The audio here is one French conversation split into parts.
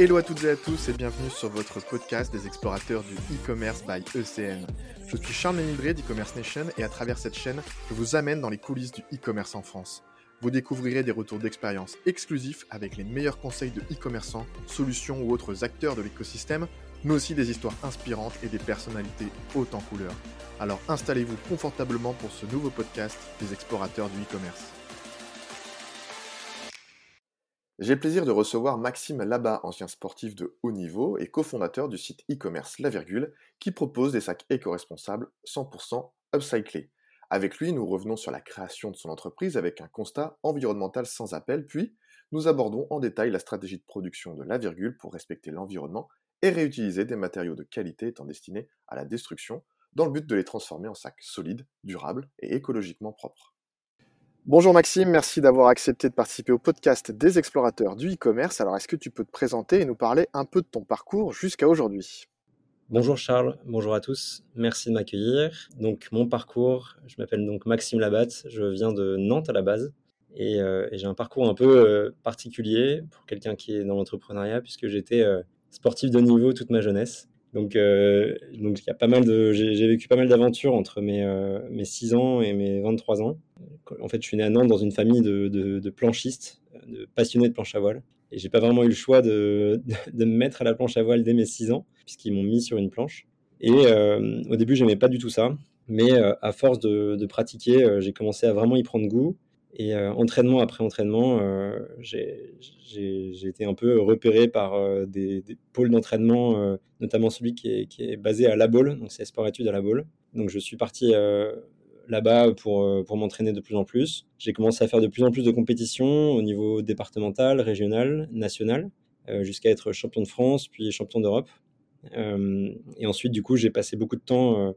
Hello à toutes et à tous et bienvenue sur votre podcast des explorateurs du e-commerce by ECN. Je suis Charles Ménidré d'e-commerce Nation et à travers cette chaîne, je vous amène dans les coulisses du e-commerce en France. Vous découvrirez des retours d'expérience exclusifs avec les meilleurs conseils de e-commerçants, solutions ou autres acteurs de l'écosystème, mais aussi des histoires inspirantes et des personnalités hautes en couleur. Alors installez-vous confortablement pour ce nouveau podcast des explorateurs du e-commerce. J'ai le plaisir de recevoir Maxime Labat, ancien sportif de haut niveau et cofondateur du site e-commerce La Virgule, qui propose des sacs éco-responsables 100% upcyclés. Avec lui, nous revenons sur la création de son entreprise avec un constat environnemental sans appel, puis nous abordons en détail la stratégie de production de La Virgule pour respecter l'environnement et réutiliser des matériaux de qualité étant destinés à la destruction, dans le but de les transformer en sacs solides, durables et écologiquement propres. Bonjour Maxime, merci d'avoir accepté de participer au podcast des explorateurs du e-commerce. Alors est-ce que tu peux te présenter et nous parler un peu de ton parcours jusqu'à aujourd'hui? Bonjour Charles, bonjour à tous, merci de m'accueillir. Donc mon parcours, je m'appelle donc Maxime Labatte, je viens de Nantes à la base et, euh, j'ai un parcours un peu euh, particulier pour quelqu'un qui est dans l'entrepreneuriat puisque j'étais euh, sportif de niveau toute ma jeunesse. Donc, donc il y a pas mal de, j'ai vécu pas mal d'aventures entre mes, mes 6 ans et mes 23 ans en fait, je suis né à Nantes dans une famille de, planchistes, de passionnés de planche à voile. Et j'ai pas vraiment eu le choix de, me mettre à la planche à voile dès mes 6 ans, puisqu'ils m'ont mis sur une planche. Et euh, au début, j'aimais pas du tout ça. Mais euh, à force de, pratiquer, euh, j'ai commencé à vraiment y prendre goût. Et entraînement après entraînement, j'ai été un peu repéré par des, pôles d'entraînement, notamment celui qui est, qui est, basé à La Baule, donc c'est sport études à La Baule. Donc je suis parti là-bas pour, euh, pour m'entraîner de plus en plus. J'ai commencé à faire de plus en plus de compétitions au niveau départemental, régional, national, euh, jusqu'à être champion de France, puis champion d'Europe. Euh, et ensuite, du coup, j'ai passé beaucoup de temps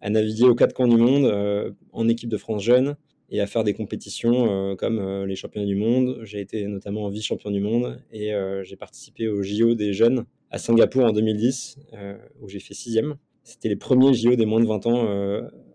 à naviguer aux quatre coins du monde en équipe de France jeune et à faire des compétitions comme les championnats du monde. J'ai été notamment vice-champion du monde et j'ai participé au JO des jeunes à Singapour en 2010, où j'ai fait sixième. C'était les premiers JO des moins de 20 ans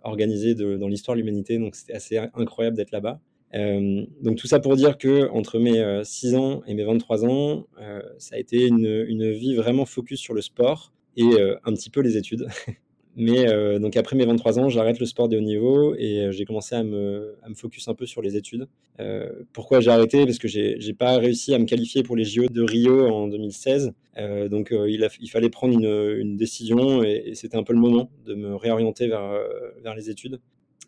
organisé dans l'histoire de l'humanité. Donc c'était assez incroyable d'être là-bas. Euh, donc tout ça pour dire que entre mes 6 euh, ans et mes 23 ans, euh, ça a été une, une, vie vraiment focus sur le sport et un petit peu les études. Mais donc après mes 23 ans, j'arrête le sport de haut niveau et j'ai commencé à me, à me, focus un peu sur les études. pourquoi j'ai arrêté? Parce que j'ai pas réussi à me qualifier pour les JO de Rio en 2016. donc il, fallait prendre une, décision et, c'était un peu le moment de me réorienter vers, vers les études.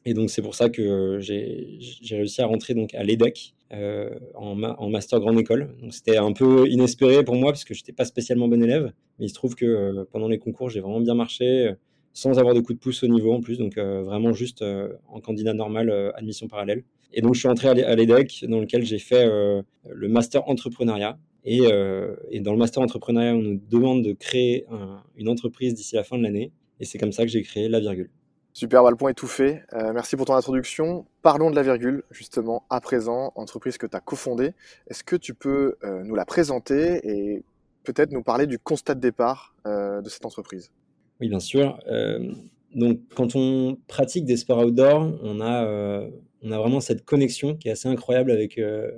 Et donc c'est pour ça que j'ai réussi à rentrer donc à l'EDEC euh, en, master grande école. Donc c'était un peu inespéré pour moi parce que j'étais pas spécialement bon élève, mais il se trouve que euh, pendant les concours j'ai vraiment bien marché sans avoir de coup de pouce au niveau en plus, donc euh, vraiment juste euh, en candidat normal, euh, admission parallèle. Et donc je suis entré à l'EDEC, dans lequel j'ai fait le master entrepreneuriat. Et, dans le master entrepreneuriat, on nous demande de créer une entreprise d'ici la fin de l'année. Et c'est comme ça que j'ai créé La Virgule. Super, bah, le est tout fait. merci pour ton introduction. Parlons de La Virgule, justement, à présent, entreprise que tu as cofondée. Est-ce que tu peux nous la présenter et peut-être nous parler du constat de départ de cette entreprise? Oui, bien sûr. Euh, donc, quand on pratique des sports outdoor, on a, euh, on a vraiment cette connexion qui est assez incroyable avec, euh,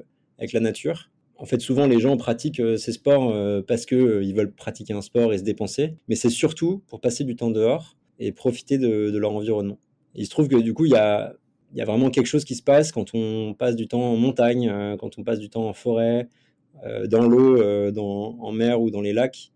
la nature. En fait, souvent, les gens pratiquent ces sports parce qu'ils veulent pratiquer un sport et se dépenser, mais c'est surtout pour passer du temps dehors et profiter de, leur environnement. il se trouve que du coup, il y a vraiment quelque chose qui se passe quand on passe du temps en montagne, quand on passe du temps en forêt, dans l'eau, en mer ou dans les lacs.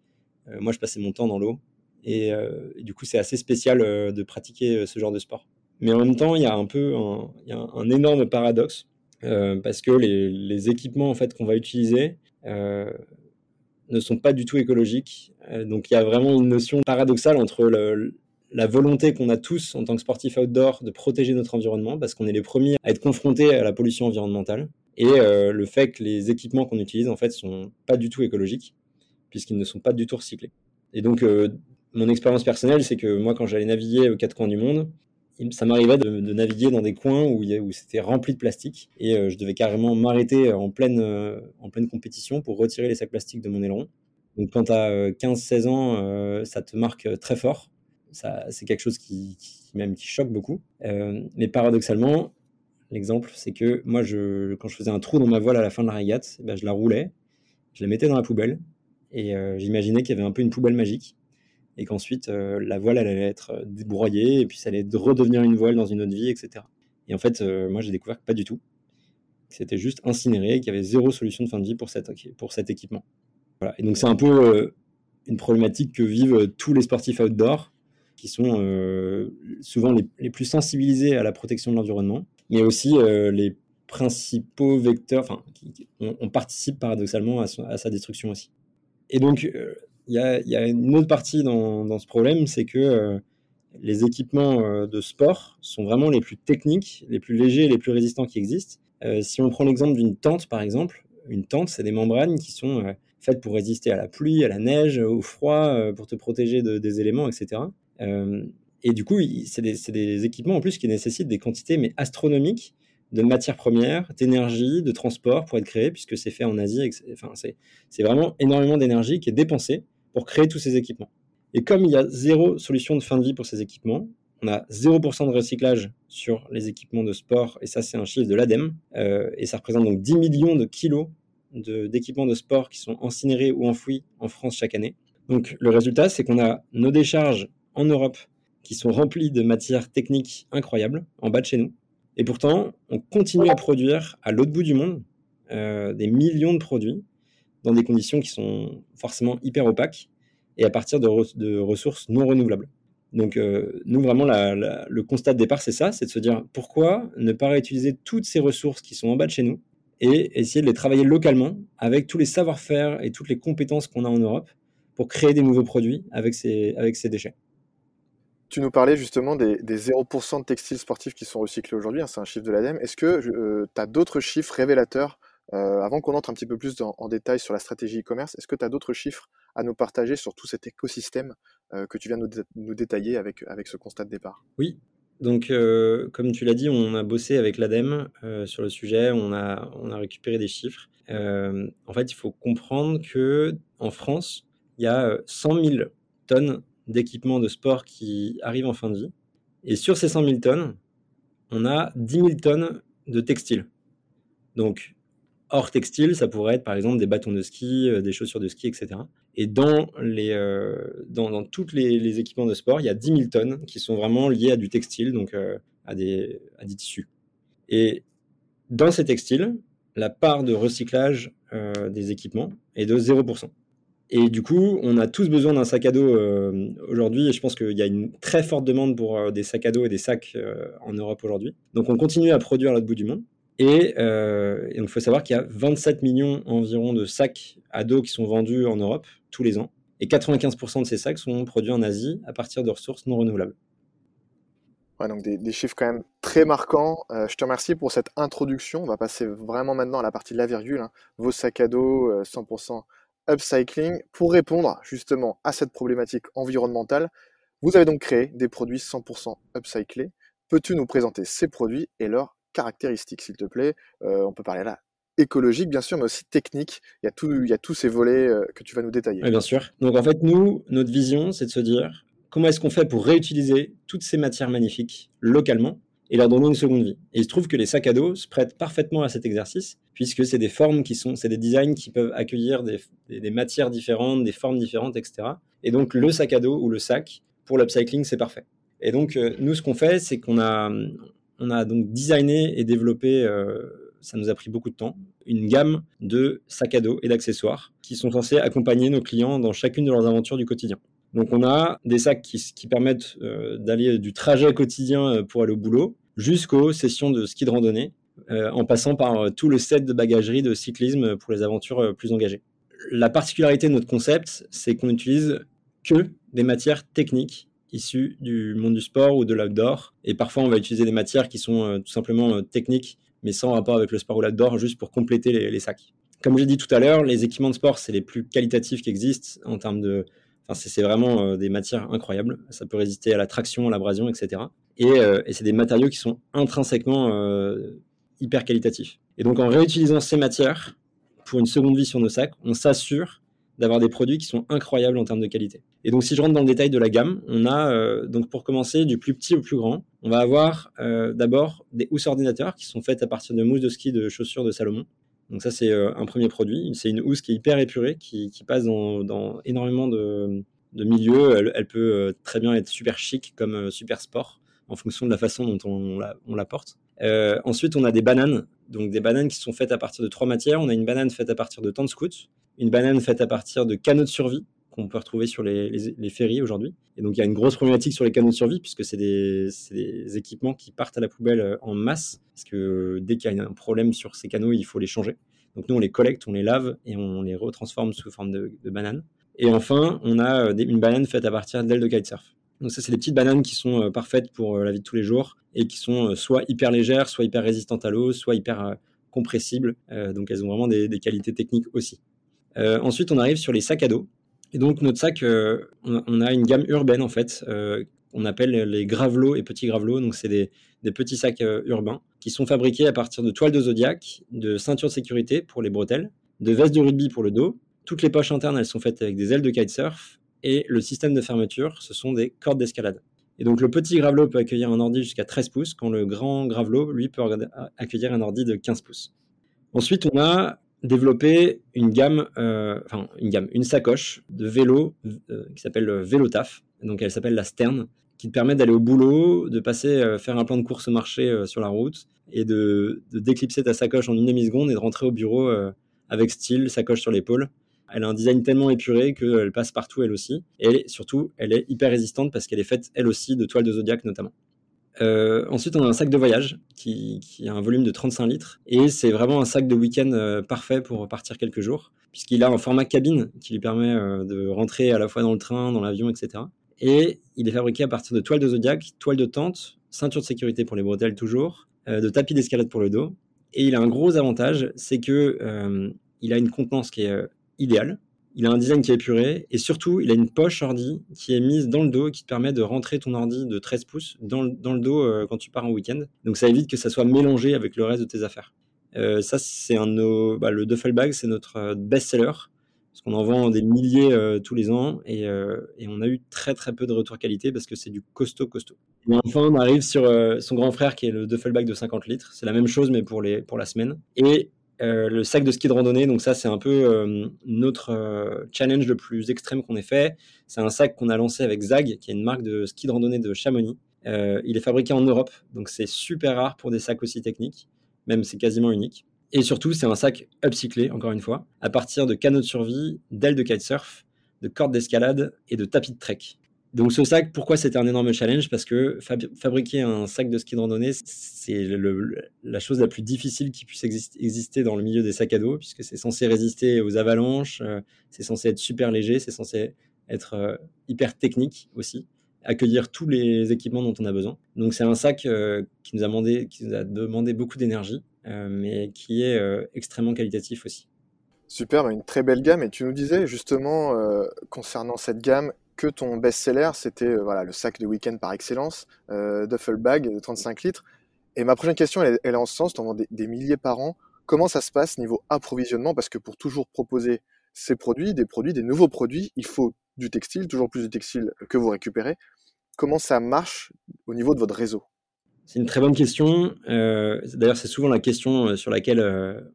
moi, je passais mon temps dans l'eau euh, et, du coup, c'est assez spécial euh, de pratiquer euh, ce genre de sport. Mais en même temps, il y a un peu un, énorme paradoxe parce que les, équipements en fait qu'on va utiliser ne sont pas du tout écologiques. donc il y a vraiment une notion paradoxale entre la volonté qu'on a tous en tant que sportifs outdoor de protéger notre environnement parce qu'on est les premiers à être confrontés à la pollution environnementale et le fait que les équipements qu'on utilise en fait sont pas du tout écologiques puisqu'ils ne sont pas du tout recyclés. Et donc mon expérience personnelle, c'est que moi, quand j'allais naviguer aux quatre coins du monde, ça m'arrivait de, naviguer dans des coins où, c'était rempli de plastique et euh, je devais carrément m'arrêter en pleine, euh, en pleine compétition pour retirer les sacs plastiques de mon aileron. Donc quand tu as 15-16 ans, euh, ça te marque très fort. C'est quelque chose qui, même qui choque beaucoup. mais paradoxalement, l'exemple, c'est que moi, quand je faisais un trou dans ma voile à la fin de la régate, eh ben, je la roulais, je la mettais dans la poubelle Et j'imaginais qu'il y avait un peu une poubelle magique et qu'ensuite la voile allait être débroyée et puis ça allait redevenir une voile dans une autre vie, etc. Et en fait, moi j'ai découvert que pas du tout. C'était juste incinéré, qu'il y avait zéro solution de fin de vie pour, cet équipement. Et donc c'est un peu une problématique que vivent tous les sportifs outdoor, qui sont souvent les, les, plus sensibilisés à la protection de l'environnement, mais aussi les principaux vecteurs, enfin, on, participe paradoxalement à, sa destruction aussi. Et donc, il y, a, une autre partie dans, ce problème, c'est que euh, les équipements euh, de sport sont vraiment les plus techniques, les plus légers, les plus résistants qui existent. Euh, si on prend l'exemple d'une tente, par exemple, une tente, c'est des membranes qui sont faites pour résister à la pluie, à la neige, au froid, pour te protéger des éléments, etc. et du coup, c'est des, équipements en plus qui nécessitent des quantités mais astronomiques de matières premières, d'énergie, de transport pour être créés, puisque c'est fait en Asie. Enfin, c'est vraiment énormément d'énergie qui est dépensée pour créer tous ces équipements. Et comme il y a zéro solution de fin de vie pour ces équipements, on a 0% de recyclage sur les équipements de sport, et ça c'est un chiffre de l'ADEME, euh, et ça représente donc 10 millions de kilos d'équipements de, sport qui sont incinérés ou enfouis en France chaque année. Donc le résultat, c'est qu'on a nos décharges en Europe qui sont remplies de matières techniques incroyables en bas de chez nous. Et pourtant, on continue à produire à l'autre bout du monde euh, des millions de produits dans des conditions qui sont forcément hyper opaques et à partir de, ressources non renouvelables. Donc euh, nous, vraiment, le constat de départ, c'est ça, c'est de se dire pourquoi ne pas réutiliser toutes ces ressources qui sont en bas de chez nous et essayer de les travailler localement avec tous les savoir-faire et toutes les compétences qu'on a en Europe pour créer des nouveaux produits avec ces, avec ces déchets. Tu nous parlais justement des, 0% de textiles sportifs qui sont recyclés aujourd'hui, hein, c'est un chiffre de l'ADEME. Est-ce que euh, tu as d'autres chiffres révélateurs euh, avant qu'on entre un petit peu plus en détail sur la stratégie e-commerce, est-ce que tu as d'autres chiffres à nous partager sur tout cet écosystème euh, que tu viens de nous, détailler avec, avec ce constat de départ? Oui, donc, euh, comme tu l'as dit, on a bossé avec l'ADEME sur le sujet, on a, on a récupéré des chiffres. en fait, il faut comprendre que en France, il y a 100 000 tonnes d'équipements de sport qui arrivent en fin de vie. Et sur ces 100 000 tonnes, on a 10 000 tonnes de textiles. Donc, hors textile, ça pourrait être par exemple des bâtons de ski, euh, des chaussures de ski, etc. Et dans, les, euh, dans, tous les, équipements de sport, il y a 10 000 tonnes qui sont vraiment liées à du textile, donc euh, à, des, à des tissus. Et dans ces textiles, la part de recyclage des équipements est de 0%. Et du coup, on a tous besoin d'un sac à dos aujourd'hui, et je pense qu'il y a une très forte demande pour des sacs à dos et des sacs en Europe aujourd'hui. Donc on continue à produire à l'autre bout du monde. Euh, et, donc, il faut savoir qu'il y a 27 millions environ de sacs à dos qui sont vendus en Europe tous les ans. Et 95% de ces sacs sont produits en Asie à partir de ressources non renouvelables. Ouais, donc des, chiffres quand même très marquants. Euh, je te remercie pour cette introduction. On va passer vraiment maintenant à la partie de la virgule. Hein. Vos sacs à dos 100% euh, upcycling. Pour répondre justement à cette problématique environnementale, vous avez donc créé des produits 100% upcyclés. Peux-tu nous présenter ces produits et leurs caractéristiques, s'il te plaît. Euh, on peut parler là écologique, bien sûr, mais aussi technique. Il y a, tous ces volets euh, que tu vas nous détailler. bien sûr. Donc en fait, nous, notre vision, c'est de se dire comment est-ce qu'on fait pour réutiliser toutes ces matières magnifiques localement et leur donner une seconde vie. Et il se trouve que les sacs à dos se prêtent parfaitement à cet exercice, puisque c'est des formes qui sont, c'est des designs qui peuvent accueillir des, des, matières différentes, des formes différentes, etc. Et donc le sac à dos ou le sac, pour l'upcycling, c'est parfait. Et donc, euh, nous, ce qu'on fait, c'est qu'on a, on a donc designé et développé, euh, ça nous a pris beaucoup de temps, une gamme de sacs à dos et d'accessoires qui sont censés accompagner nos clients dans chacune de leurs aventures du quotidien. Donc on a des sacs qui, permettent euh, d'aller du trajet quotidien euh, pour aller au boulot jusqu'aux sessions de ski de randonnée, en passant par tout le set de bagagerie de cyclisme pour les aventures plus engagées. La particularité de notre concept, c'est qu'on n'utilise que des matières techniques issus du monde du sport ou de l'outdoor. Et parfois, on va utiliser des matières qui sont euh, tout simplement euh, techniques, mais sans rapport avec le sport ou l'outdoor, juste pour compléter les, sacs. Comme j'ai dit tout à l'heure, les équipements de sport, c'est les plus qualitatifs qui existent en termes de. Enfin, c'est vraiment euh, des matières incroyables. Ça peut résister à la traction, à l'abrasion, etc. Et, et c'est des matériaux qui sont intrinsèquement hyper qualitatifs. Et donc, en réutilisant ces matières pour une seconde vie sur nos sacs, on s'assure d'avoir des produits qui sont incroyables en termes de qualité. Et donc, si je rentre dans le détail de la gamme, on a, euh, donc pour commencer, du plus petit au plus grand, on va avoir euh, d'abord des housses ordinateurs qui sont faites à partir de mousse de ski de chaussures de Salomon. Donc ça, c'est un premier produit. C'est une housse qui est hyper épurée, qui, passe dans, énormément de, milieux. Elle, peut très bien être super chic comme super sport en fonction de la façon dont on la, porte. ensuite, on a des bananes, donc des bananes qui sont faites à partir de trois matières. On a une banane faite à partir de tente scouts, une banane faite à partir de canaux de survie qu'on peut retrouver sur les, ferries aujourd'hui. Et donc il y a une grosse problématique sur les canaux de survie puisque c'est des, équipements qui partent à la poubelle euh, en masse parce que dès qu'il y a un problème sur ces canaux, il faut les changer. Donc nous on les collecte, on les lave et on les retransforme sous forme de, de banane. Et enfin, on a euh, une banane faite à partir d'ailes de kitesurf. Donc ça, c'est des petites bananes qui sont euh, parfaites pour la vie de tous les jours et qui sont soit hyper légères, soit hyper résistantes à l'eau, soit hyper compressibles. donc elles ont vraiment des qualités techniques aussi. Euh, ensuite, on arrive sur les sacs à dos. Et donc, notre sac, euh, on, a une gamme urbaine, en fait, euh, on appelle les gravelots et petits gravelots. Donc, c'est des, petits sacs urbains qui sont fabriqués à partir de toiles de zodiac, de ceintures de sécurité pour les bretelles, de vestes de rugby pour le dos. Toutes les poches internes, elles sont faites avec des ailes de kitesurf. Et le système de fermeture, ce sont des cordes d'escalade. Et donc, le petit gravelot peut accueillir un ordi jusqu'à 13 pouces, quand le grand gravelot, lui, peut accueillir un ordi de 15 pouces. Ensuite, on a développer une gamme, euh, enfin une gamme, une sacoche de vélo euh, qui s'appelle Vélo Taf. Donc elle s'appelle la Stern, qui te permet d'aller au boulot, de passer euh, faire un plan de course au marché sur la route et de, déclipser ta sacoche en une demi-seconde et de rentrer au bureau avec style, sacoche sur l'épaule. Elle a un design tellement épuré qu'elle passe partout elle aussi. Et surtout, elle est hyper résistante parce qu'elle est faite elle aussi de toile de zodiac notamment. Euh, ensuite, on a un sac de voyage qui, a un volume de 35 litres. Et c'est vraiment un sac de week-end euh, parfait pour partir quelques jours, puisqu'il a un format cabine qui lui permet euh, de rentrer à la fois dans le train, dans l'avion, etc. Et il est fabriqué à partir de toiles de Zodiac, toile de tente, ceinture de sécurité pour les bretelles toujours, de tapis d'escalade pour le dos. Et il a un gros avantage, c'est que il a une contenance qui est idéale il a un design qui est épuré et surtout, il a une poche ordi qui est mise dans le dos qui te permet de rentrer ton ordi de 13 pouces dans le, dos euh, quand tu pars en week-end. Donc ça évite que ça soit mélangé avec le reste de tes affaires. Euh, ça, c'est un de nos, bah, le duffel bag, c'est notre euh, best-seller parce qu'on en vend des milliers tous les ans et, on a eu très très peu de retour qualité parce que c'est du costaud costaud. Et enfin, on arrive sur son grand frère qui est le duffel bag de 50 litres. C'est la même chose mais pour les pour la semaine. Et euh, le sac de ski de randonnée, donc ça c'est un peu euh, notre euh, challenge le plus extrême qu'on ait fait. C'est un sac qu'on a lancé avec Zag, qui est une marque de ski de randonnée de Chamonix. il est fabriqué en Europe, donc c'est super rare pour des sacs aussi techniques, même c'est quasiment unique. Et surtout, c'est un sac upcyclé, encore une fois, à partir de canaux de survie, d'ailes de kitesurf, de cordes d'escalade et de tapis de trek. Donc ce sac, pourquoi c'était un énorme challenge Parce que fabriquer un sac de ski de randonnée, c'est la chose la plus difficile qui puisse exister dans le milieu des sacs à dos, puisque c'est censé résister aux avalanches, euh, c'est censé être super léger, c'est censé être euh, hyper technique aussi, accueillir tous les équipements dont on a besoin. Donc c'est un sac euh, qui, nous a demandé, qui nous a demandé beaucoup d'énergie, mais qui est extrêmement qualitatif aussi. Super, une très belle gamme. Et tu nous disais justement concernant cette gamme que ton best-seller, c'était euh, voilà, le sac de week-end par excellence, euh, duffel bag de 35 litres. Et ma prochaine question, elle, est en ce sens, tu en vends des, milliers par an. Comment ça se passe niveau approvisionnement? Parce que pour toujours proposer ces produits, des produits, des nouveaux produits, il faut du textile, toujours plus de textile que vous récupérez. Comment ça marche au niveau de votre réseau? C'est une très bonne question. Euh, d'ailleurs, c'est souvent la question sur laquelle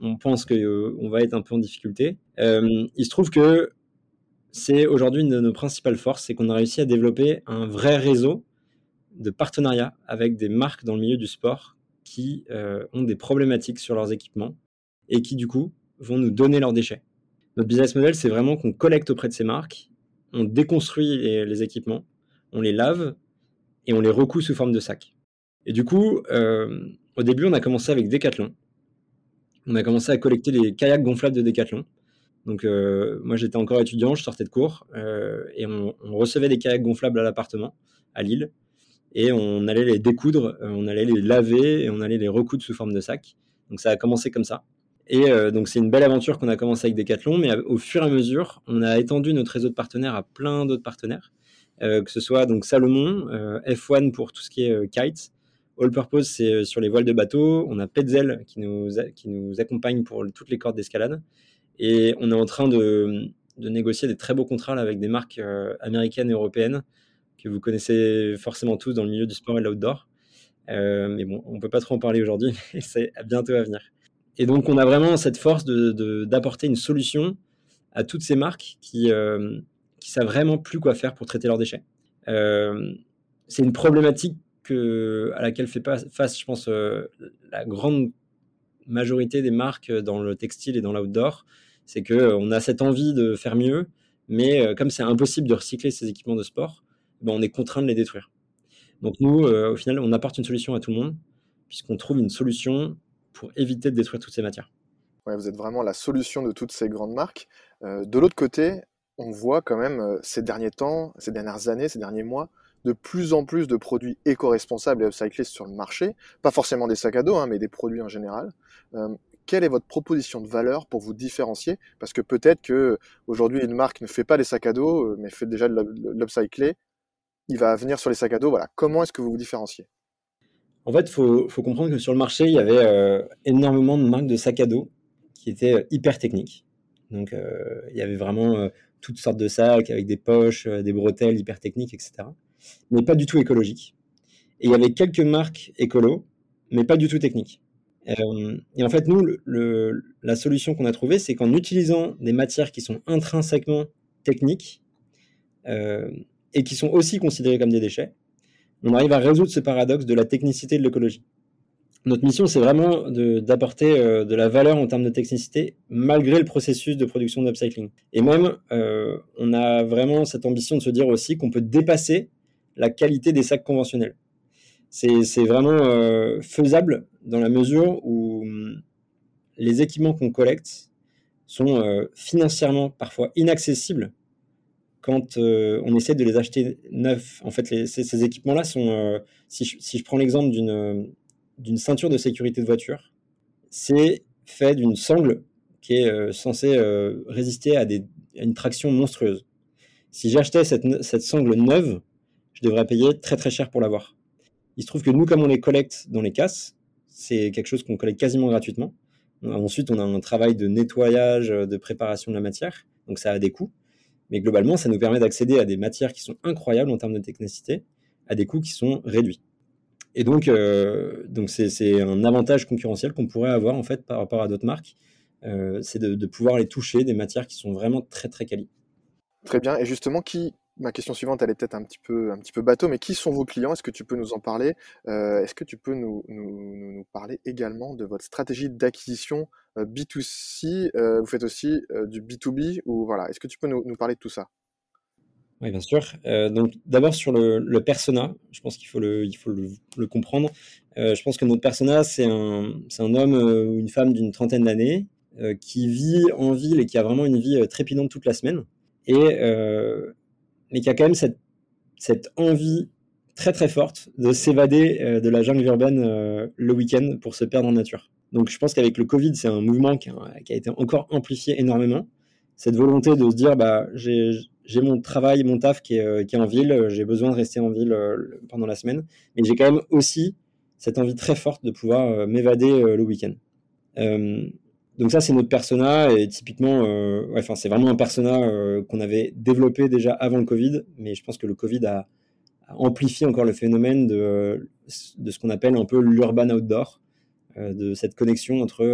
on pense qu'on va être un peu en difficulté. il se trouve que c'est aujourd'hui une de nos principales forces, c'est qu'on a réussi à développer un vrai réseau de partenariats avec des marques dans le milieu du sport qui euh, ont des problématiques sur leurs équipements et qui du coup vont nous donner leurs déchets. Notre business model, c'est vraiment qu'on collecte auprès de ces marques, on déconstruit les, équipements, on les lave et on les recoue sous forme de sacs. Et du coup, euh, au début, on a commencé avec Decathlon. On a commencé à collecter les kayaks gonflables de Decathlon. Donc euh, moi j'étais encore étudiant, je sortais de cours euh, et on, recevait des kayaks gonflables à l'appartement à Lille et on allait les découdre, euh, on allait les laver et on allait les recoudre sous forme de sac. Donc ça a commencé comme ça. Et donc c'est une belle aventure qu'on a commencé avec Decathlon, mais au fur et à mesure, on a étendu notre réseau de partenaires à plein d'autres partenaires, que ce soit donc Salomon, F1 pour tout ce qui est kite, All Purpose c'est sur les voiles de bateau, on a Petzel qui nous, qui nous accompagne pour toutes les cordes d'escalade, et on est en train de, négocier des très beaux contrats avec des marques euh, américaines et européennes que vous connaissez forcément tous dans le milieu du sport et de l'outdoor. Euh, mais bon, on peut pas trop en parler aujourd'hui, mais c'est bientôt à venir. Et donc, on a vraiment cette force d'apporter de, une solution à toutes ces marques qui, euh, qui savent vraiment plus quoi faire pour traiter leurs déchets. Euh, c'est une problématique que, à laquelle fait face, je pense, euh, la grande majorité des marques dans le textile et dans l'outdoor. C'est qu'on a cette envie de faire mieux, mais comme c'est impossible de recycler ces équipements de sport, ben on est contraint de les détruire. Donc nous, au final, on apporte une solution à tout le monde, puisqu'on trouve une solution pour éviter de détruire toutes ces matières. Ouais, vous êtes vraiment la solution de toutes ces grandes marques. Euh, de l'autre côté, on voit quand même euh, ces derniers temps, ces dernières années, ces derniers mois, de plus en plus de produits éco-responsables et upcyclés sur le marché. Pas forcément des sacs à dos, hein, mais des produits en général. Euh, quelle est votre proposition de valeur pour vous différencier? Parce que peut-être que aujourd'hui une marque ne fait pas des sacs à dos, mais fait déjà de l'upcyclé. Il va venir sur les sacs à dos. Voilà. Comment est-ce que vous vous différenciez? En fait, il faut, comprendre que sur le marché, il y avait euh, énormément de marques de sacs à dos qui étaient euh, hyper techniques. Donc, euh, il y avait vraiment toutes sortes de sacs avec des poches, des bretelles hyper techniques, etc. Mais pas du tout écologiques. Et il y avait quelques marques écolo, mais pas du tout techniques. Et en fait, nous, la solution qu'on a trouvée, c'est qu'en utilisant des matières qui sont intrinsèquement techniques et qui sont aussi considérées comme des déchets, on arrive à résoudre ce paradoxe de la technicité de l'écologie. Notre mission, c'est vraiment d'apporter euh, de, la valeur en termes de technicité, malgré le processus de production d'upcycling. Et même, euh, on a vraiment cette ambition de se dire aussi qu'on peut dépasser la qualité des sacs conventionnels. C'est vraiment euh, faisable dans la mesure où hum, les équipements qu'on collecte sont financièrement parfois inaccessibles quand euh, on essaie de les acheter neufs, en fait, ces, équipements-là sont, euh, si, je, prends l'exemple d'une ceinture de sécurité de voiture, c'est fait d'une sangle qui est euh, censée résister à, une traction monstrueuse. Si j'achetais cette, sangle neuve, je devrais payer très très cher pour l'avoir. Il se trouve que nous, comme on les collecte dans les casses, c'est quelque chose qu'on collecte quasiment gratuitement. Ensuite, on a un travail de nettoyage, de préparation de la matière, donc ça a des coûts. Mais globalement, ça nous permet d'accéder à des matières qui sont incroyables en termes de technicité, à des coûts qui sont réduits. Et donc, euh, donc c'est, un avantage concurrentiel qu'on pourrait avoir en fait par rapport à d'autres marques, euh, c'est de, pouvoir les toucher des matières qui sont vraiment très très qualies. Très bien. Et justement, qui, ma question suivante, elle est peut-être un petit peu, bateau, mais qui sont vos clients? Est-ce que tu peux nous en parler? Euh, Est-ce que tu peux nous, parler également de votre stratégie d'acquisition euh, B2C euh, Vous faites aussi du B2B ou voilà Est-ce que tu peux nous, parler de tout ça? Oui, bien sûr. donc, d'abord sur le, persona, je pense qu'il faut le, comprendre. je pense que notre persona, c'est un, un homme ou une femme d'une trentaine d'années qui vit en ville et qui a vraiment une vie trépidante toute la semaine. Et mais qui a quand même cette, envie très très forte de s'évader euh, de la jungle urbaine euh, le week-end pour se perdre en nature. Donc je pense qu'avec le Covid, c'est un mouvement qui a, été encore amplifié énormément. Cette volonté de se dire, bah, j'ai mon travail, mon taf qui est, euh, qui est en ville, j'ai besoin de rester en ville pendant la semaine, mais j'ai quand même aussi cette envie très forte de pouvoir m'évader le week-end. Donc ça, c'est notre persona et typiquement, euh, c'est vraiment un persona euh, qu'on avait développé déjà avant le Covid, mais je pense que le Covid a, amplifié encore le phénomène de, de ce qu'on appelle un peu l'urban outdoor, euh, de cette connexion entre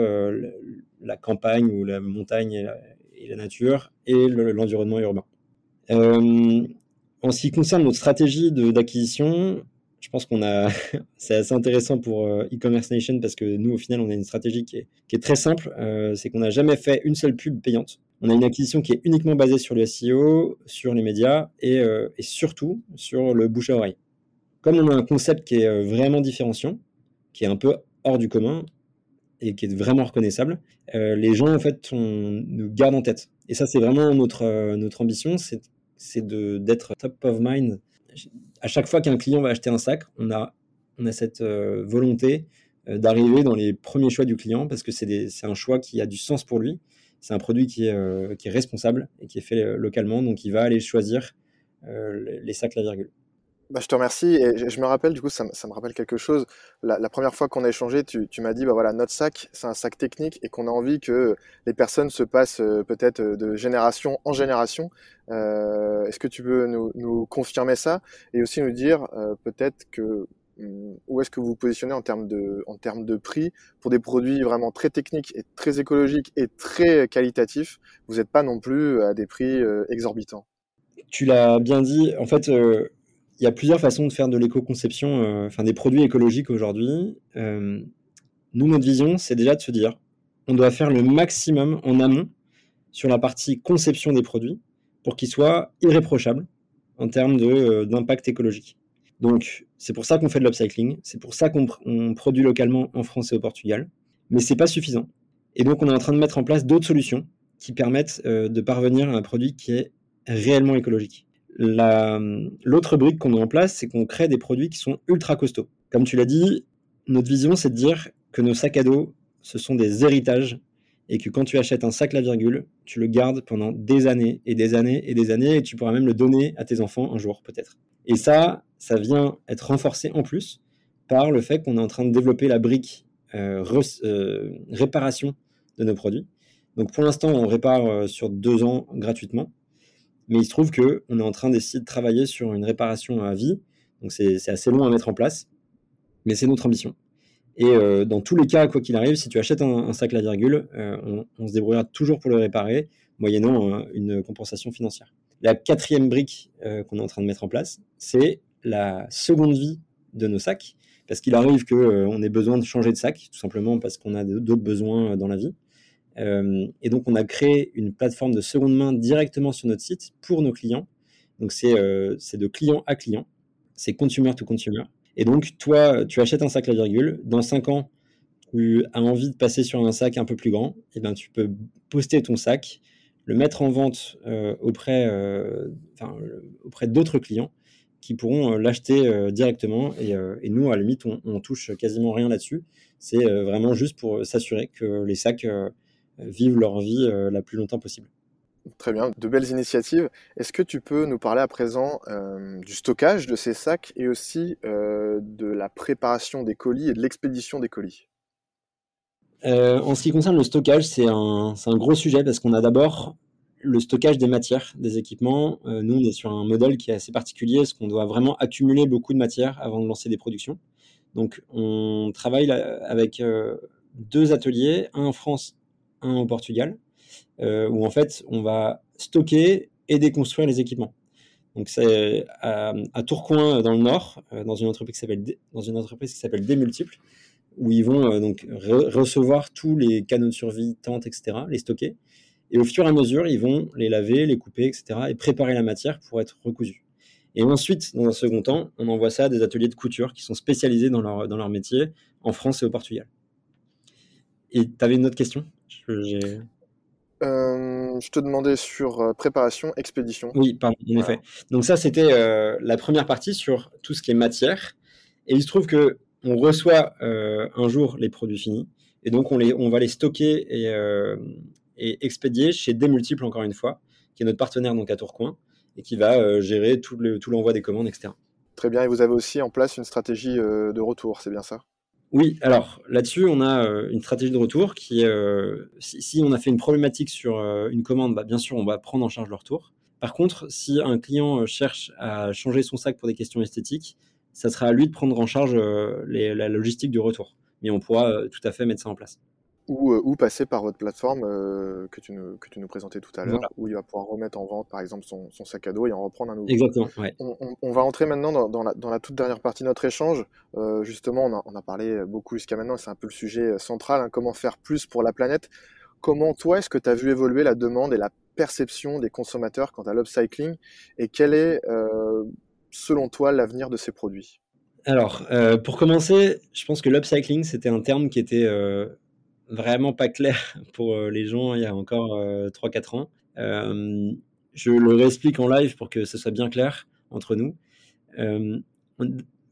la campagne ou la montagne et la, nature et l'environnement urbain. en ce qui concerne notre stratégie d'acquisition, je pense qu'on a, c'est assez intéressant pour euh, e-commerce nation parce que nous, au final, on a une stratégie qui est, très simple. Euh, c'est qu'on n'a jamais fait une seule pub payante. On a une acquisition qui est uniquement basée sur le SEO, sur les médias et, euh, et surtout sur le bouche à oreille. Comme on a un concept qui est vraiment différenciant, qui est un peu hors du commun et qui est vraiment reconnaissable, les gens en fait on, nous gardent en tête. Et ça, c'est vraiment notre notre ambition, c'est d'être top of mind à chaque fois qu'un client va acheter un sac, on a, on a cette euh, volonté euh, d'arriver dans les premiers choix du client parce que c'est un choix qui a du sens pour lui. C'est un produit qui est, euh, qui est responsable et qui est fait localement, donc il va aller choisir les sacs la virgule. Bah, je te remercie et je, me rappelle du coup ça, me rappelle quelque chose. La, première fois qu'on a échangé, tu, m'as dit bah voilà notre sac c'est un sac technique et qu'on a envie que les personnes se passent euh, peut-être euh, de génération en génération. Euh, est-ce que tu peux nous, confirmer ça et aussi nous dire peut-être que hum, où est-ce que vous vous positionnez en termes de, en termes de prix pour des produits vraiment très techniques et très écologiques et très qualitatifs? Vous n'êtes pas non plus à des prix euh, exorbitants. Tu l'as bien dit. En fait, euh, y a plusieurs façons de faire de l'éco-conception, euh, enfin des produits écologiques aujourd'hui. nous, notre vision, c'est déjà de se dire, on doit faire le maximum en amont sur la partie conception des produits pour qu'ils soient irréprochables en termes d'impact écologique. Donc, c'est pour ça qu'on fait de l'upcycling, c'est pour ça qu'on produit localement en France et au Portugal, mais c'est pas suffisant. Et donc, on est en train de mettre en place d'autres solutions qui permettent euh, de parvenir à un produit qui est réellement écologique. L'autre brique qu'on met en place, c'est qu'on crée des produits qui sont ultra costauds. Comme tu l'as dit, notre vision, c'est de dire que nos sacs à dos, ce sont des héritages et que quand tu achètes un sac la virgule, tu le gardes pendant des années et des années et des années et tu pourras même le donner à tes enfants un jour peut-être. Et ça, ça vient être renforcé en plus par le fait qu'on est en train de développer la brique euh, euh, réparation de nos produits. Donc pour l'instant, on répare euh, sur deux ans gratuitement, mais il se trouve qu'on est en train d'essayer de travailler sur une réparation à vie. Donc c'est assez long à mettre en place, mais c'est notre ambition. Et dans tous les cas, quoi qu'il arrive, si tu achètes un, sac la virgule, on, on, se débrouillera toujours pour le réparer, moyennant une compensation financière. La quatrième brique qu'on est en train de mettre en place, c'est la seconde vie de nos sacs, parce qu'il arrive qu'on euh, ait besoin de changer de sac, tout simplement parce qu'on a d'autres besoins euh, dans la vie. Euh, et donc, on a créé une plateforme de seconde main directement sur notre site pour nos clients. Donc, c'est de client à client, c'est consumer to consumer. Et donc, toi, tu achètes un sac la virgule, dans 5 ans, tu as envie de passer sur un sac un peu plus grand, et ben, tu peux poster ton sac, le mettre en vente auprès, auprès d'autres clients qui pourront euh, l'acheter euh, directement. Euh, et, nous, à la limite, on, touche quasiment rien là-dessus. C'est vraiment juste pour s'assurer que les sacs vivent leur vie la plus longtemps possible. Très bien, de belles initiatives. Est-ce que tu peux nous parler à présent du stockage de ces sacs et aussi de la préparation des colis et de l'expédition des colis? En ce qui concerne le stockage, c'est un, un, gros sujet parce qu'on a d'abord le stockage des matières, des équipements. Euh, nous, on est sur un modèle qui est assez particulier, parce qu'on doit vraiment accumuler beaucoup de matières avant de lancer des productions. Donc, on travaille avec euh, deux ateliers, un en France, un au Portugal, euh, où en fait, on va stocker et déconstruire les équipements. Donc, c'est à, Tourcoing, dans le Nord, dans une entreprise qui s'appelle dans une entreprise qui s'appelle Démultiple, où ils vont donc recevoir tous les canaux de survie, tentes, etc., les stocker et au fur et à mesure, ils vont les laver, les couper, etc. et préparer la matière pour être recousu. Et ensuite, dans un second temps, on envoie ça à des ateliers de couture qui sont spécialisés dans leur, dans leur métier en France et au Portugal. Et tu avais une autre question? Je, euh, je te demandais sur euh, préparation, expédition. Oui, pardon, en effet. Donc ça, c'était euh, la première partie sur tout ce qui est matière. Et il se trouve que on reçoit un jour les produits finis. Et donc, on, les, on va les stocker et, et expédié chez Démultiple, encore une fois, qui est notre partenaire donc à Tourcoing, et qui va gérer tout l'envoi des commandes, etc. Très bien, et vous avez aussi en place une stratégie de retour, c'est bien ça? Oui, alors là-dessus, on a euh, une stratégie de retour qui est, si, on a fait une problématique sur une commande, bah, bien sûr, on va prendre en charge le retour. Par contre, si un client cherche à changer son sac pour des questions esthétiques, ça sera à lui de prendre en charge la logistique du retour. Mais on pourra tout à fait mettre ça en place. Euh, ou, passer par votre plateforme euh, que, tu nous, que tu nous présentais tout à l'heure, où il va pouvoir remettre en vente, par exemple, son, sac à dos et en reprendre un nouveau. Exactement. On, va entrer maintenant dans, la, toute dernière partie de notre échange. Euh, justement, on a, parlé beaucoup jusqu'à maintenant, c'est un peu le sujet central, hein, comment faire plus pour la planète. Comment, toi, est-ce que tu as vu évoluer la demande et la perception des consommateurs quant à l'upcycling et quel est, selon toi, l'avenir de ces produits? Alors, pour commencer, je pense que l'upcycling, c'était un terme qui était vraiment pas clair pour euh, les gens il y a encore 3-4 euh, ans. Euh, je le réexplique en live pour que ce soit bien clair entre nous.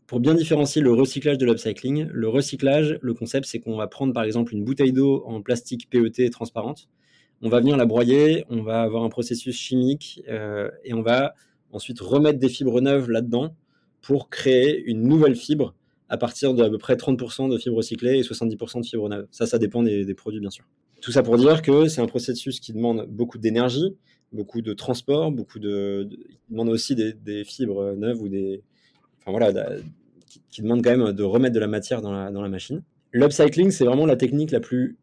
pour bien différencier le recyclage de l'upcycling, le recyclage, le concept, c'est qu'on va prendre par exemple une bouteille d'eau en plastique PET transparente, on va venir la broyer, on va avoir un processus chimique et on va ensuite remettre des fibres neuves là-dedans pour créer une nouvelle fibre à partir d'à peu près 30% de fibres recyclées et 70% de fibres neuves. Ça, ça dépend des, produits, bien sûr. Tout ça pour dire que c'est un processus qui demande beaucoup d'énergie, beaucoup de transport, beaucoup de, demande aussi des, fibres neuves ou des, enfin voilà, qui, demande quand même de remettre de la matière dans la, machine. L'upcycling, c'est vraiment la technique la plus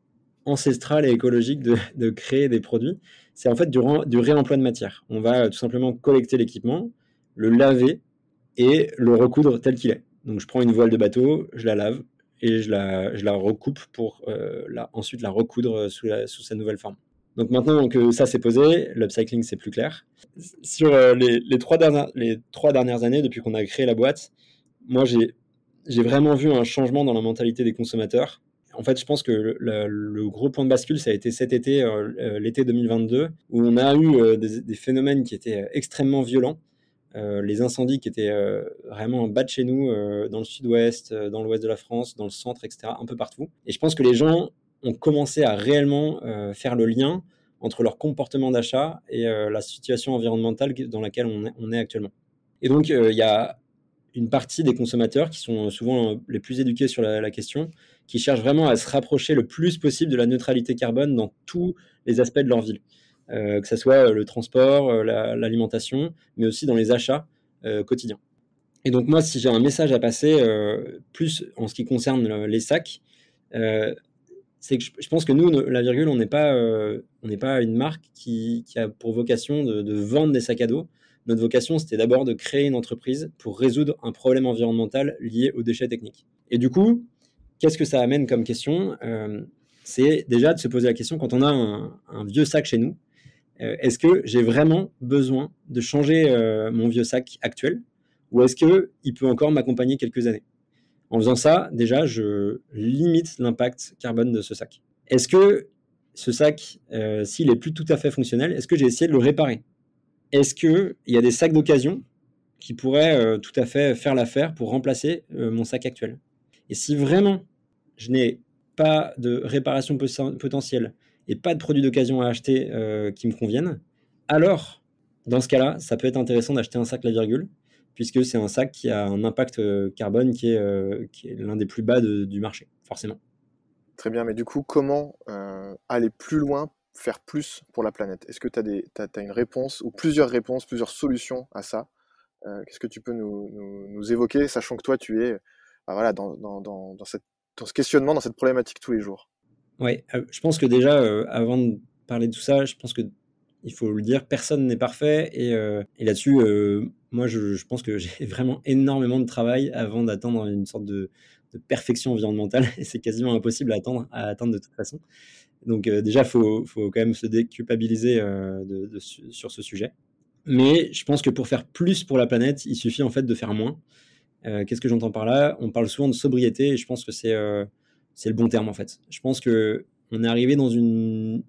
ancestrale et écologique de, créer des produits. C'est en fait du, réemploi de matière. On va tout simplement collecter l'équipement, le laver et le recoudre tel qu'il est. Donc je prends une voile de bateau, je la lave et je la, je la recoupe pour euh, ensuite la recoudre sous, la, sous, sa nouvelle forme. Donc maintenant que ça s'est posé, l'upcycling c'est plus clair. Sur euh, les, les, trois dernières, les trois dernières années, depuis qu'on a créé la boîte, moi j'ai vraiment vu un changement dans la mentalité des consommateurs. En fait, je pense que le, gros point de bascule, ça a été cet été, euh, euh, l'été 2022, où on a eu euh, des, phénomènes qui étaient extrêmement violents. Les incendies qui étaient vraiment en bas de chez nous, dans le sud-ouest, dans l'ouest de la France, dans le centre, etc., un peu partout. Et je pense que les gens ont commencé à réellement faire le lien entre leur comportement d'achat et la situation environnementale dans laquelle on est, actuellement. Et donc, il y a une partie des consommateurs qui sont souvent les plus éduqués sur la, question, qui cherchent vraiment à se rapprocher le plus possible de la neutralité carbone dans tous les aspects de leur ville, euh, que ce soit le transport, euh, l'alimentation, mais aussi dans les achats euh, quotidiens. Et donc moi, si j'ai un message à passer, plus en ce qui concerne les sacs, c'est que je, pense que nous, la virgule, on n'est pas, pas une marque qui, a pour vocation de, vendre des sacs à dos. Notre vocation, c'était d'abord de créer une entreprise pour résoudre un problème environnemental lié aux déchets techniques. Et du coup, qu'est-ce que ça amène comme question? Euh, C'est déjà de se poser la question, quand on a un, vieux sac chez nous, euh, est-ce que j'ai vraiment besoin de changer euh, mon vieux sac actuel ou est-ce qu'il peut encore m'accompagner quelques années? En faisant ça, déjà, je limite l'impact carbone de ce sac. Est-ce que ce sac, s'il est plus tout à fait fonctionnel, est-ce que j'ai essayé de le réparer? Est-ce qu'il y a des sacs d'occasion qui pourraient euh, tout à fait faire l'affaire pour remplacer euh, mon sac actuel? Et si vraiment je n'ai pas de réparation potentielle et pas de produits d'occasion à acheter euh, qui me conviennent, alors dans ce cas-là, ça peut être intéressant d'acheter un sac la virgule, puisque c'est un sac qui a un impact carbone qui est, qui est l'un des plus bas du marché, forcément. Très bien, mais du coup, comment aller plus loin faire plus pour la planète? Est-ce que tu as, une réponse ou plusieurs réponses, plusieurs solutions à ça? Euh, Qu'est-ce que tu peux nous, évoquer, sachant que toi, tu es bah voilà, dans, ce questionnement, dans cette problématique tous les jours? Oui, euh, je pense que déjà, euh, avant de parler de tout ça, je pense que il faut le dire, personne n'est parfait. Et, là-dessus, moi, je, pense que j'ai vraiment énormément de travail avant d'atteindre une sorte de, perfection environnementale. Et c'est quasiment impossible à, attendre, à atteindre de toute façon. Donc euh, déjà, il faut, faut, quand même se déculpabiliser euh, sur ce sujet. Mais je pense que pour faire plus pour la planète, il suffit en fait de faire moins. Euh, qu'est-ce que j'entends par là? On parle souvent de sobriété et je pense que c'est c'est le bon terme en fait. Je pense que on est arrivé dans une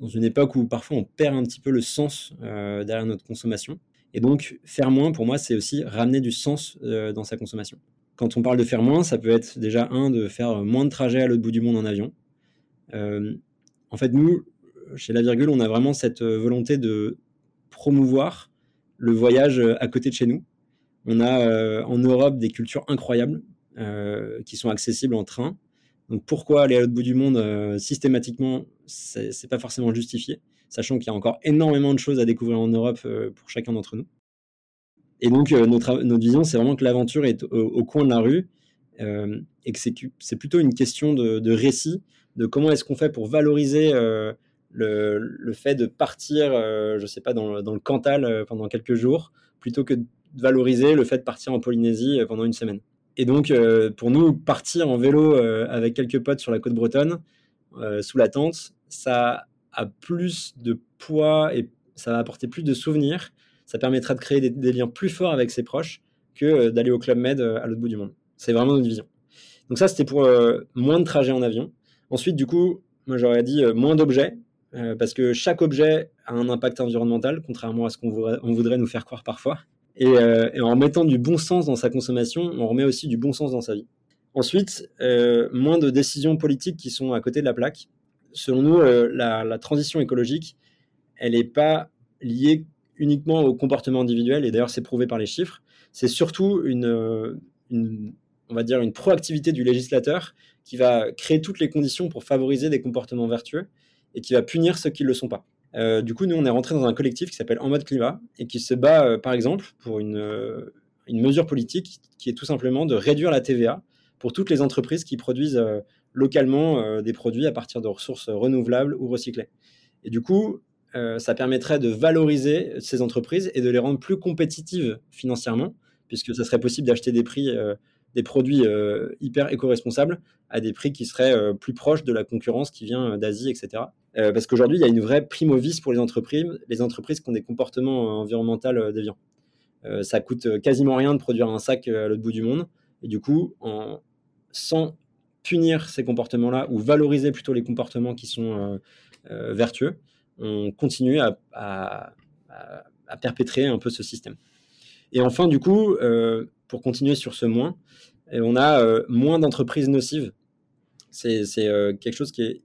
dans une époque où parfois on perd un petit peu le sens derrière notre consommation. Et donc faire moins pour moi c'est aussi ramener du sens dans sa consommation. Quand on parle de faire moins, ça peut être déjà un de faire moins de trajets à l'autre bout du monde en avion. Euh, en fait, nous, chez La Virgule, on a vraiment cette euh, volonté de promouvoir le voyage euh, à côté de chez nous. On a en Europe des cultures incroyables qui sont accessibles en train. Donc pourquoi aller à l'autre bout du monde systématiquement, c'est pas forcément justifié, sachant qu'il y a encore énormément de choses à découvrir en Europe pour chacun d'entre nous. Et donc notre, notre vision, c'est vraiment que l'aventure est au, coin de la rue et que c'est plutôt une question de, récit de comment est-ce qu'on fait pour valoriser euh, le, fait de partir, euh, je sais pas, dans, le Cantal euh, pendant quelques jours, plutôt que de valoriser le fait de partir en Polynésie pendant une semaine. Et donc, pour nous, partir en vélo avec quelques potes sur la côte bretonne, sous la tente, ça a plus de poids et ça va apporter plus de souvenirs. Ça permettra de créer des, liens plus forts avec ses proches que d'aller au Club Med à l'autre bout du monde. C'est vraiment notre vision. Donc ça, c'était pour moins de trajets en avion. Ensuite, du coup, moi j'aurais dit euh, moins d'objets, euh, parce que chaque objet a un impact environnemental, contrairement à ce qu'on voudrait, nous faire croire parfois. Euh, et, en mettant du bon sens dans sa consommation, on remet aussi du bon sens dans sa vie. Ensuite, moins de décisions politiques qui sont à côté de la plaque. Selon nous, la, transition écologique, elle n'est pas liée uniquement au comportement individuel, et d'ailleurs c'est prouvé par les chiffres. C'est surtout une, une, on va dire, une proactivité du législateur qui va créer toutes les conditions pour favoriser des comportements vertueux et qui va punir ceux qui ne le sont pas. Euh, du coup, nous, on est rentré dans un collectif qui s'appelle En mode climat et qui se bat, euh, par exemple, pour une, euh, une mesure politique qui est tout simplement de réduire la TVA pour toutes les entreprises qui produisent localement des produits à partir de ressources renouvelables ou recyclées. Et du coup, ça permettrait de valoriser ces entreprises et de les rendre plus compétitives financièrement, puisque ça serait possible d'acheter des prix des produits euh, hyper éco-responsables à des prix qui seraient euh, plus proches de la concurrence qui vient d'Asie, etc. Euh, parce qu'aujourd'hui, il y a une vraie prime au vice pour les entreprises, les entreprises qui ont des comportements environnementaux déviants. ça coûte quasiment rien de produire un sac à l'autre bout du monde. Et du coup, sans punir ces comportements-là ou valoriser plutôt les comportements qui sont vertueux, on continue à, perpétrer un peu ce système. Et enfin, du coup, pour continuer sur ce moins, on a euh, moins d'entreprises nocives. C'est euh, quelque chose qui est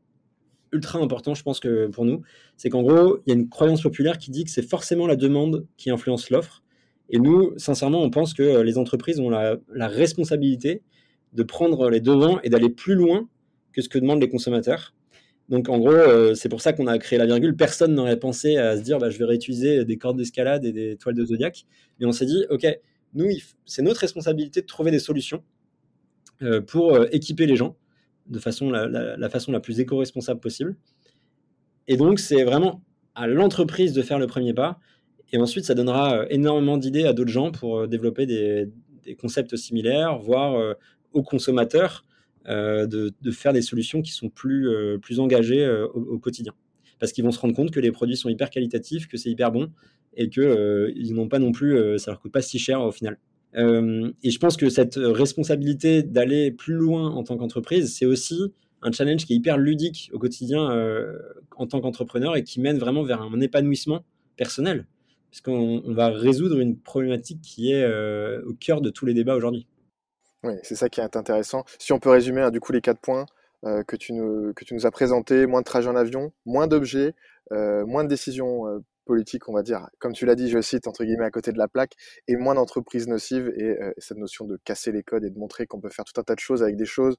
ultra important, je pense que pour nous. C'est qu'en gros, il y a une croyance populaire qui dit que c'est forcément la demande qui influence l'offre. Et nous, sincèrement, on pense que euh, les entreprises ont la, responsabilité de prendre les devants et d'aller plus loin que ce que demandent les consommateurs. Donc en gros, c'est pour ça qu'on a créé la virgule. Personne n'aurait pensé à se dire bah, je vais réutiliser des cordes d'escalade et des toiles de zodiac. Mais on s'est dit, OK, nous, c'est notre responsabilité de trouver des solutions euh, pour euh, équiper les gens de façon la, façon la plus éco-responsable possible. Et donc, c'est vraiment à l'entreprise de faire le premier pas. Et ensuite, ça donnera euh, énormément d'idées à d'autres gens pour développer des, concepts similaires, voire aux consommateurs de, faire des solutions qui sont plus, plus engagées au, quotidien. Parce qu'ils vont se rendre compte que les produits sont hyper qualitatifs, que c'est hyper bon et qu'ils euh, n'ont pas non plus, euh, ça leur coûte pas si cher au final. Euh, et je pense que cette responsabilité d'aller plus loin en tant qu'entreprise, c'est aussi un challenge qui est hyper ludique au quotidien en tant qu'entrepreneur et qui mène vraiment vers un épanouissement personnel, puisqu'on on va résoudre une problématique qui est au cœur de tous les débats aujourd'hui. Oui, c'est ça qui est intéressant. Si on peut résumer hein, du coup les quatre points que, tu nous, que tu nous as présentés, moins de trajets en avion, moins d'objets, moins de décisions politique, on va dire, comme tu l'as dit, je cite, entre guillemets, à côté de la plaque, et moins d'entreprises nocives, et, euh, cette notion de casser les codes et de montrer qu'on peut faire tout un tas de choses avec des choses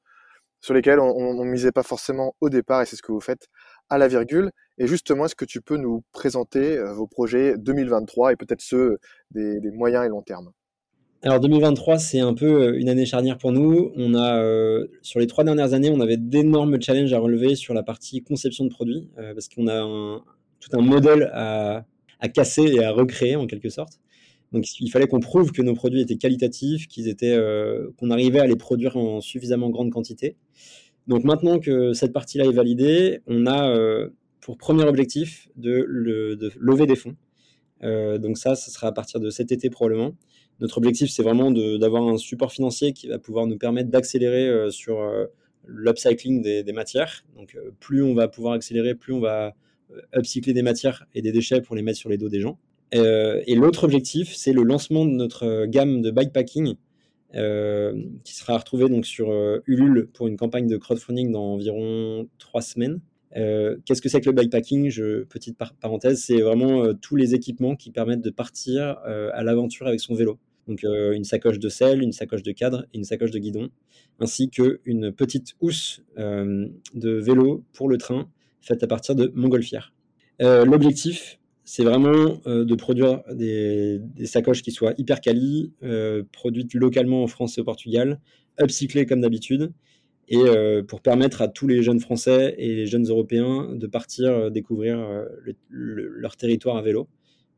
sur lesquelles on ne misait pas forcément au départ, et c'est ce que vous faites à la virgule. Et justement, est-ce que tu peux nous présenter euh, vos projets 2023 et peut-être ceux des, moyens et long terme? Alors 2023, c'est un peu euh, une année charnière pour nous. On a sur les trois dernières années, on avait d'énormes challenges à relever sur la partie conception de produits parce qu'on a un, tout un modèle à, casser et à recréer en quelque sorte. Donc il fallait qu'on prouve que nos produits étaient qualitatifs, qu'ils étaient, euh, qu'on arrivait à les produire en suffisamment grande quantité. Donc maintenant que cette partie-là est validée, on a euh, pour premier objectif de, lever des fonds. Euh, donc ça, ce sera à partir de cet été probablement. Notre objectif, c'est vraiment d'avoir un support financier qui va pouvoir nous permettre d'accélérer sur l'upcycling des, des, matières. Donc plus on va pouvoir accélérer, plus on va upcycler des matières et des déchets pour les mettre sur les dos des gens. Euh, et l'autre objectif, c'est le lancement de notre gamme de bikepacking euh, qui sera retrouvé donc sur Ulule pour une campagne de crowdfunding dans environ trois semaines. Qu'est-ce que c'est que le bikepacking? Petite parenthèse, c'est vraiment tous les équipements qui permettent de partir à l'aventure avec son vélo. Donc une sacoche de selle, une sacoche de cadre et une sacoche de guidon, ainsi qu'une petite housse de vélo pour le train faite à partir de montgolfière. Euh, l'objectif, c'est vraiment euh, de produire des, sacoches qui soient hyper quali, euh, produites localement en France et au Portugal, upcyclées comme d'habitude, et pour permettre à tous les jeunes Français et les jeunes Européens de partir découvrir leur territoire à vélo.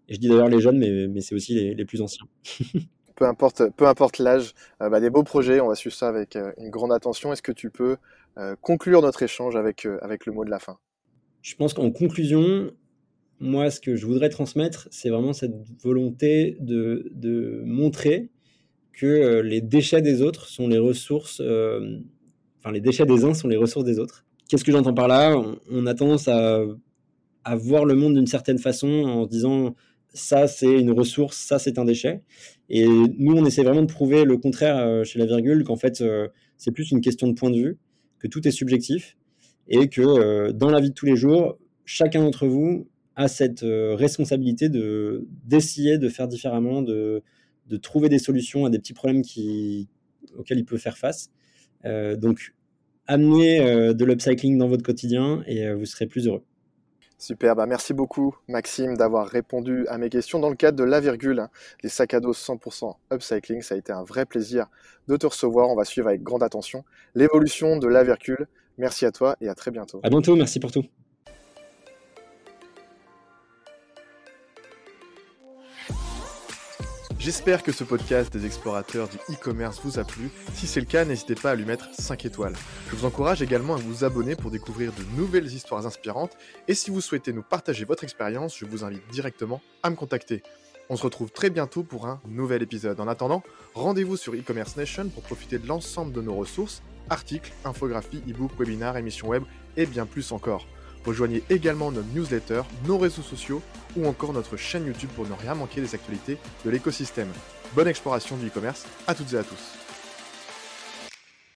Et je dis d'ailleurs les jeunes, mais, c'est aussi les, plus anciens. peu importe, l'âge, bah, des beaux projets, on va suivre ça avec une grande attention. Est-ce que tu peux conclure notre échange avec le mot de la fin? Je pense qu'en conclusion, moi, ce que je voudrais transmettre, c'est vraiment cette volonté de, montrer que euh, les déchets des autres sont les ressources, euh, les déchets des uns sont les ressources des autres. Qu'est-ce que j'entends par là? On, a tendance à, voir le monde d'une certaine façon en se disant ça c'est une ressource, ça c'est un déchet. Et nous, on essaie vraiment de prouver le contraire euh, chez la virgule, qu'en fait c'est plus une question de point de vue, que tout est subjectif et que euh, dans la vie de tous les jours, chacun d'entre vous a cette euh, responsabilité de d'essayer de faire différemment, de, trouver des solutions à des petits problèmes auxquels il peut faire face. Euh, donc, amenez de l'upcycling dans votre quotidien et vous serez plus heureux. Super, bah merci beaucoup Maxime d'avoir répondu à mes questions dans le cadre de la virgule, hein, les sacs à dos 100% upcycling. Ça a été un vrai plaisir de te recevoir. On va suivre avec grande attention l'évolution de la virgule. Merci à toi et à très bientôt. À bientôt, merci pour tout. J'espère que ce podcast des explorateurs du e-commerce vous a plu. Si c'est le cas, n'hésitez pas à lui mettre 5 étoiles. Je vous encourage également à vous abonner pour découvrir de nouvelles histoires inspirantes. Et si vous souhaitez nous partager votre expérience, je vous invite directement à me contacter. On se retrouve très bientôt pour un nouvel épisode. En attendant, rendez-vous sur e-commerce nation pour profiter de l'ensemble de nos ressources, articles, infographies, e-books, webinaires, émissions web et bien plus encore. Rejoignez également notre newsletter, nos réseaux sociaux ou encore notre chaîne YouTube pour ne rien manquer des actualités de l'écosystème. Bonne exploration du e-commerce à toutes et à tous.